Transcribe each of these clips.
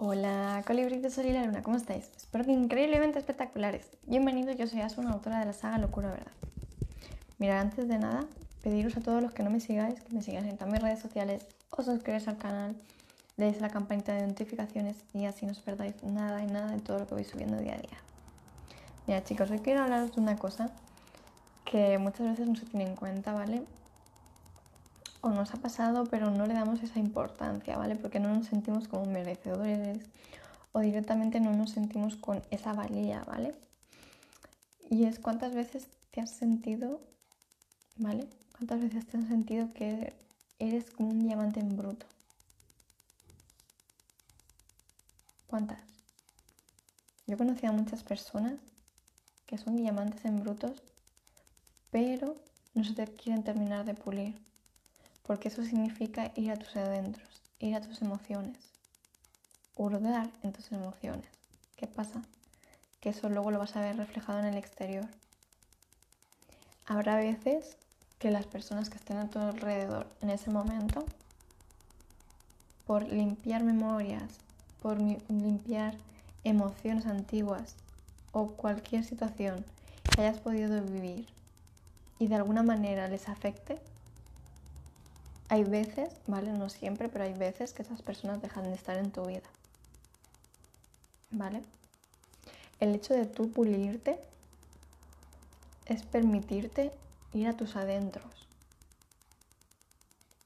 Hola, colibrí de Sol y la Luna, ¿cómo estáis? Espero que increíblemente espectaculares. Bienvenido, yo soy Asun, autora de la saga Locura Verdad. Mirad, antes de nada, pediros a todos los que no me sigáis, que me sigáis en todas mis redes sociales, os suscribáis al canal, deis la campanita de notificaciones y así no os perdáis nada y nada de todo lo que voy subiendo día a día. Mira chicos, hoy quiero hablaros de una cosa que muchas veces no se tiene en cuenta, ¿vale? O nos ha pasado, pero no le damos esa importancia, ¿vale? Porque no nos sentimos como merecedores o directamente no nos sentimos con esa valía, ¿vale? Y es cuántas veces te has sentido, ¿vale? ¿Cuántas veces te has sentido que eres como un diamante en bruto? ¿Cuántas? Yo he conocido a muchas personas que son diamantes en brutos, pero no se quieren terminar de pulir porque eso significa ir a tus adentros, ir a tus emociones, hurgar en tus emociones. ¿Qué pasa? Que eso luego lo vas a ver reflejado en el exterior. Habrá veces que las personas que estén a tu alrededor en ese momento, por limpiar memorias, por limpiar emociones antiguas o cualquier situación que hayas podido vivir y de alguna manera les afecte, hay veces, ¿vale? No siempre, pero hay veces que esas personas dejan de estar en tu vida. ¿Vale? El hecho de tú pulirte es permitirte ir a tus adentros.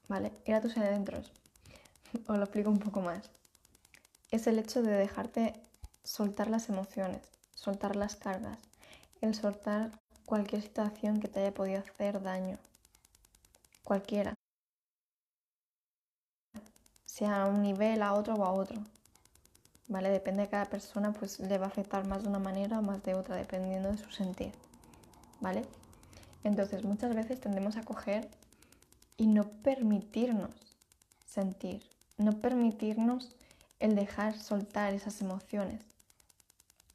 ¿Vale? Ir a tus adentros. Os lo explico un poco más. Es el hecho de dejarte soltar las emociones, soltar las cargas, el soltar cualquier situación que te haya podido hacer daño. Cualquiera sea a un nivel, a otro o a otro. ¿Vale? Depende de cada persona, pues le va a afectar más de una manera o más de otra, dependiendo de su sentir. ¿Vale? Entonces, muchas veces tendemos a coger y no permitirnos sentir, no permitirnos el dejar soltar esas emociones.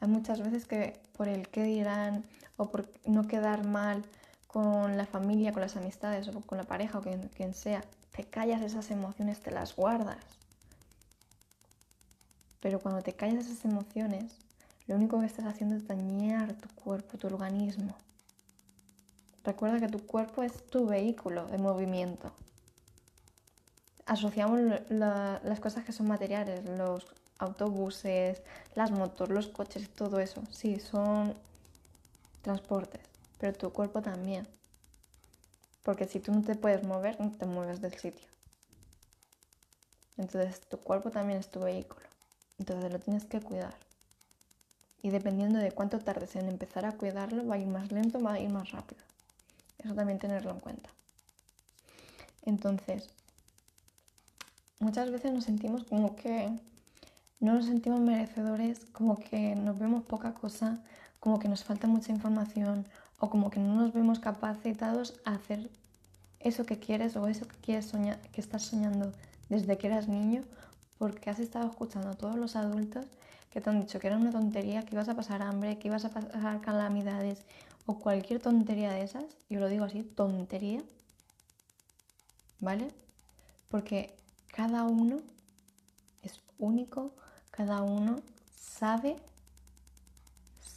Hay muchas veces que por el qué dirán o por no quedar mal con la familia, con las amistades o con la pareja o quien, quien sea, te callas esas emociones, te las guardas. Pero cuando te callas esas emociones, lo único que estás haciendo es dañar tu cuerpo, tu organismo. Recuerda que tu cuerpo es tu vehículo de movimiento. Asociamos las cosas que son materiales, los autobuses, las motos, los coches, todo eso. Sí, son transportes, pero tu cuerpo también. Porque si tú no te puedes mover, no te mueves del sitio. Entonces tu cuerpo también es tu vehículo. Entonces lo tienes que cuidar. Y dependiendo de cuánto tardes en empezar a cuidarlo, va a ir más lento, va a ir más rápido. Eso también tenerlo en cuenta. Entonces, muchas veces nos sentimos como que no nos sentimos merecedores, como que nos vemos poca cosa, como que nos falta mucha información o como que no nos vemos capacitados a hacer eso que quieres o eso que quieres soñar, que estás soñando desde que eras niño, porque has estado escuchando a todos los adultos que te han dicho que era una tontería, que ibas a pasar hambre, que ibas a pasar calamidades o cualquier tontería de esas, yo lo digo así, tontería, ¿vale? Porque cada uno es único, cada uno sabe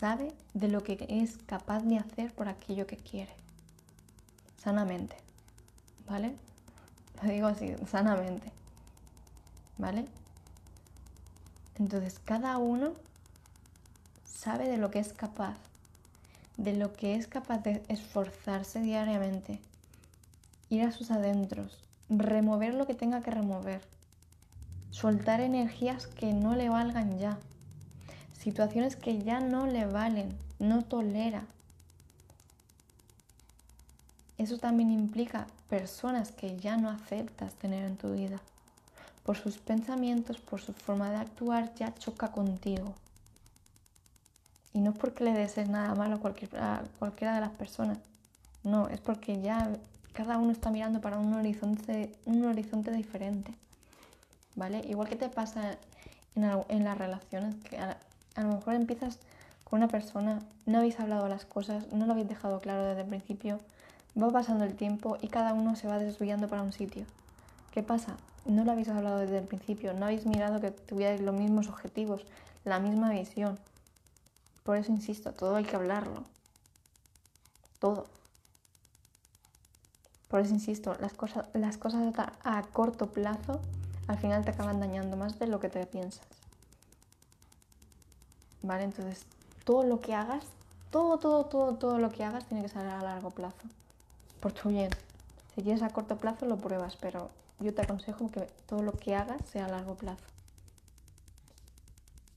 sabe de lo que es capaz de hacer por aquello que quiere. Sanamente. ¿Vale? Lo digo así, sanamente. ¿Vale? Entonces, cada uno sabe de lo que es capaz, de lo que es capaz de esforzarse diariamente, ir a sus adentros, remover lo que tenga que remover, soltar energías que no le valgan ya situaciones que ya no le valen, no tolera. Eso también implica personas que ya no aceptas tener en tu vida. Por sus pensamientos, por su forma de actuar, ya choca contigo. Y no es porque le desees nada malo a, cualquiera de las personas. No, es porque ya cada uno está mirando para un horizonte, un horizonte diferente. ¿Vale? Igual que te pasa en, en las relaciones, que a lo mejor empiezas con una persona, no habéis hablado las cosas, no lo habéis dejado claro desde el principio, va pasando el tiempo y cada uno se va desviando para un sitio. ¿Qué pasa? no lo habéis hablado desde el principio, no habéis mirado que tuvierais los mismos objetivos, la misma visión. Por eso insisto, todo hay que hablarlo. Todo. Por eso insisto, las cosas, las cosas a corto plazo al final te acaban dañando más de lo que te piensas. ¿Vale? Entonces, todo lo que hagas, todo, todo, todo, todo lo que hagas tiene que ser a largo plazo. Por tu bien. Si quieres a corto plazo lo pruebas, pero yo te aconsejo que todo lo que hagas sea a largo plazo.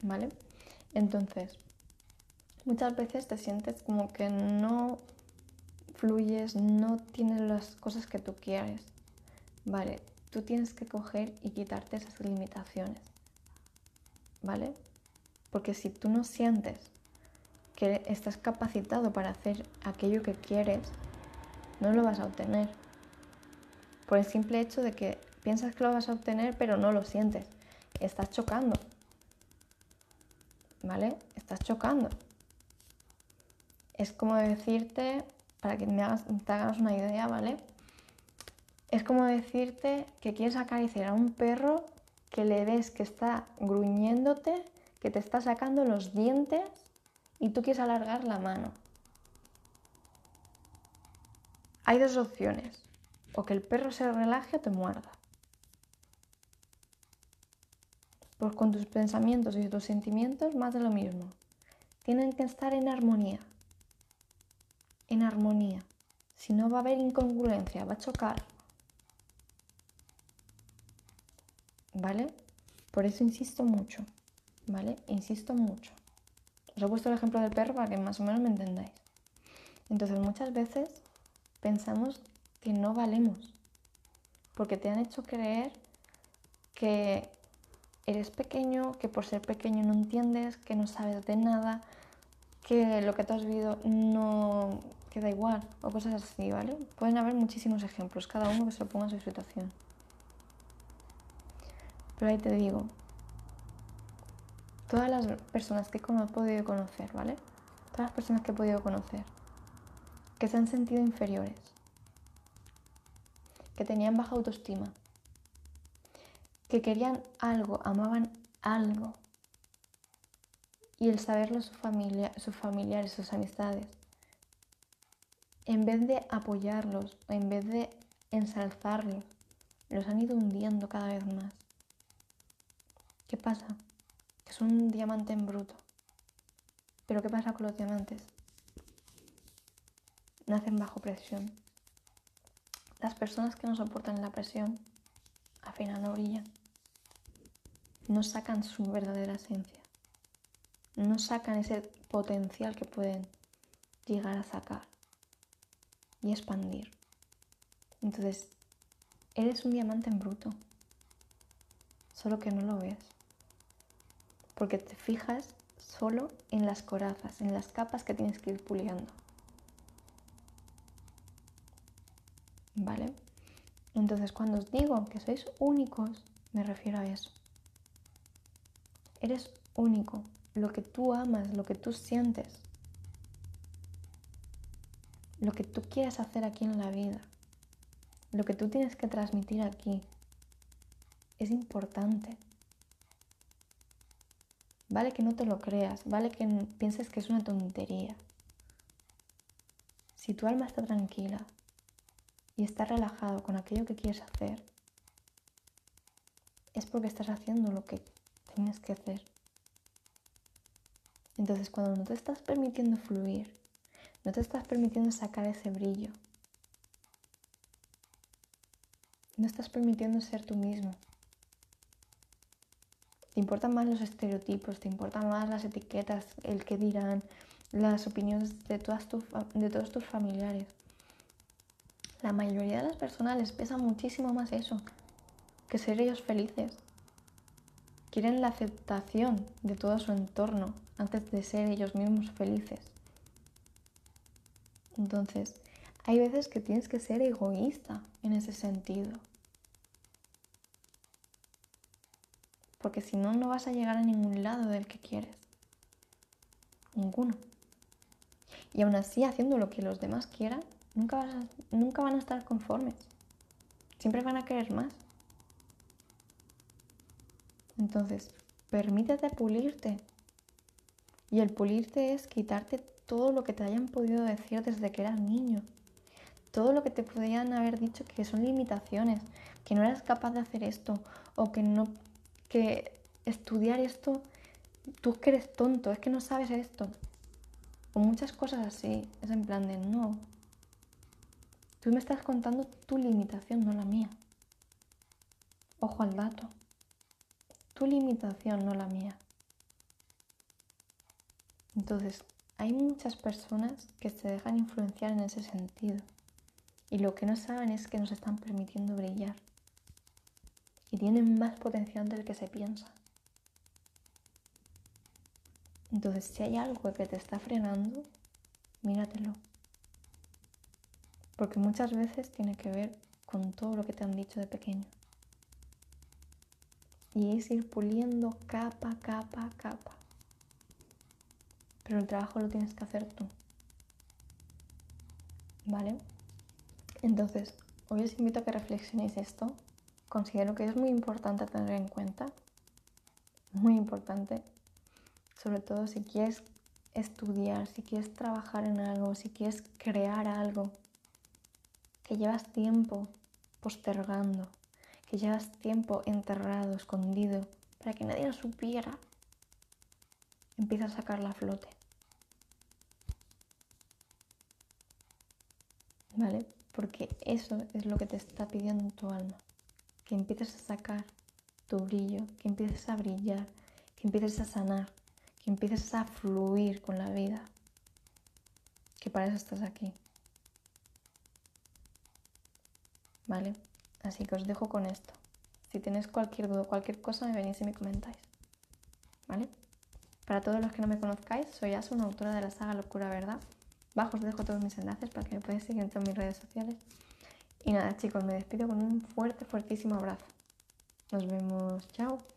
¿Vale? Entonces, muchas veces te sientes como que no fluyes, no tienes las cosas que tú quieres. Vale, tú tienes que coger y quitarte esas limitaciones. ¿Vale? Porque si tú no sientes que estás capacitado para hacer aquello que quieres, no lo vas a obtener. Por el simple hecho de que piensas que lo vas a obtener, pero no lo sientes. Estás chocando. ¿Vale? Estás chocando. Es como decirte, para que me hagas, te hagas una idea, ¿vale? Es como decirte que quieres acariciar a un perro que le ves que está gruñéndote, que te está sacando los dientes y tú quieres alargar la mano. Hay dos opciones, o que el perro se relaje o te muerda. Pues con tus pensamientos y tus sentimientos más de lo mismo. Tienen que estar en armonía. En armonía. Si no va a haber incongruencia, va a chocar. ¿Vale? Por eso insisto mucho. ¿Vale? Insisto mucho. Os he puesto el ejemplo del perro para que más o menos me entendáis. Entonces muchas veces pensamos que no valemos, porque te han hecho creer que eres pequeño, que por ser pequeño no entiendes, que no sabes de nada, que lo que te has vivido no queda igual o cosas así, ¿vale? Pueden haber muchísimos ejemplos, cada uno que se lo ponga en su situación. Pero ahí te digo, todas las personas que he podido conocer, ¿vale? Todas las personas que he podido conocer que se han sentido inferiores, que tenían baja autoestima, que querían algo, amaban algo. Y el saberlo su familia, sus familiares, sus amistades, en vez de apoyarlos, en vez de ensalzarlos, los han ido hundiendo cada vez más. ¿Qué pasa? Son un diamante en bruto. Pero ¿qué pasa con los diamantes? nacen bajo presión. Las personas que no soportan la presión al final no. No sacan su verdadera esencia. No sacan ese potencial que pueden llegar a sacar y expandir. Entonces, eres un diamante en bruto, solo que no lo ves. Porque te fijas solo en las corazas, en las capas que tienes que ir puliendo. ¿vale? Entonces cuando os digo que sois únicos, me refiero a eso. Eres único, lo que tú amas, lo que tú sientes, lo que tú quieres hacer aquí en la vida, lo que tú tienes que transmitir aquí, es importante. Vale que no te lo creas, vale que pienses que es una tontería. Si tu alma está tranquila, y estar relajado con aquello que quieres hacer, es porque estás haciendo lo que tienes que hacer. Entonces cuando no te estás permitiendo fluir, no te estás permitiendo sacar ese brillo, no estás permitiendo ser tú mismo. Te importan más los estereotipos, te importan más las etiquetas, el que dirán, las opiniones de, todas de todos tus familiares la mayoría de las personas les pesa muchísimo más eso que ser ellos felices. Quieren la aceptación de todo su entorno antes de ser ellos mismos felices. Entonces, hay veces que tienes que ser egoísta en ese sentido. Porque si no, no vas a llegar a ningún lado del que quieres. Ninguno. Y aún así, haciendo lo que los demás quieran, nunca, nunca van a estar conformes. Siempre van a querer más. Entonces, permítete pulirte. Y el pulirte es quitarte todo lo que te hayan podido decir desde que eras niño. Todo lo que te podían haber dicho que son limitaciones, que no eras capaz de hacer esto o que no que estudiar esto tú es que eres tonto, es que no sabes esto. O muchas cosas así, es en plan de no. Tú me estás contando tu limitación, no la mía. Ojo al dato. Tu limitación, no la mía. Entonces, hay muchas personas que se dejan influenciar en ese sentido. Y lo que no saben es que nos están permitiendo brillar. Y tienen más potencial del que se piensa. Entonces, si hay algo que te está frenando, míratelo. Porque muchas veces tiene que ver con todo lo que te han dicho de pequeño. Y es ir puliendo capa, capa, capa. Pero el trabajo lo tienes que hacer tú. ¿Vale? Entonces, hoy os invito a que reflexionéis esto. Considero que es muy importante tener en cuenta. Muy importante. Sobre todo si quieres estudiar, si quieres trabajar en algo, si quieres crear algo que llevas tiempo postergando, que llevas tiempo enterrado, escondido, para que nadie lo supiera, empieza a sacar la flote. ¿Vale? Porque eso es lo que te está pidiendo tu alma. Que empieces a sacar tu brillo, que empieces a brillar, que empieces a sanar, que empieces a fluir con la vida. Que para eso estás aquí. ¿Vale? Así que os dejo con esto. Si tenéis cualquier duda, cualquier cosa, me venís y me comentáis. ¿Vale? Para todos los que no me conozcáis, soy Asu, una autora de la saga Locura Verdad. Bajo os dejo todos mis enlaces para que me podáis seguir en todas mis redes sociales. Y nada, chicos, me despido con un fuerte, fuertísimo abrazo. Nos vemos. Chao.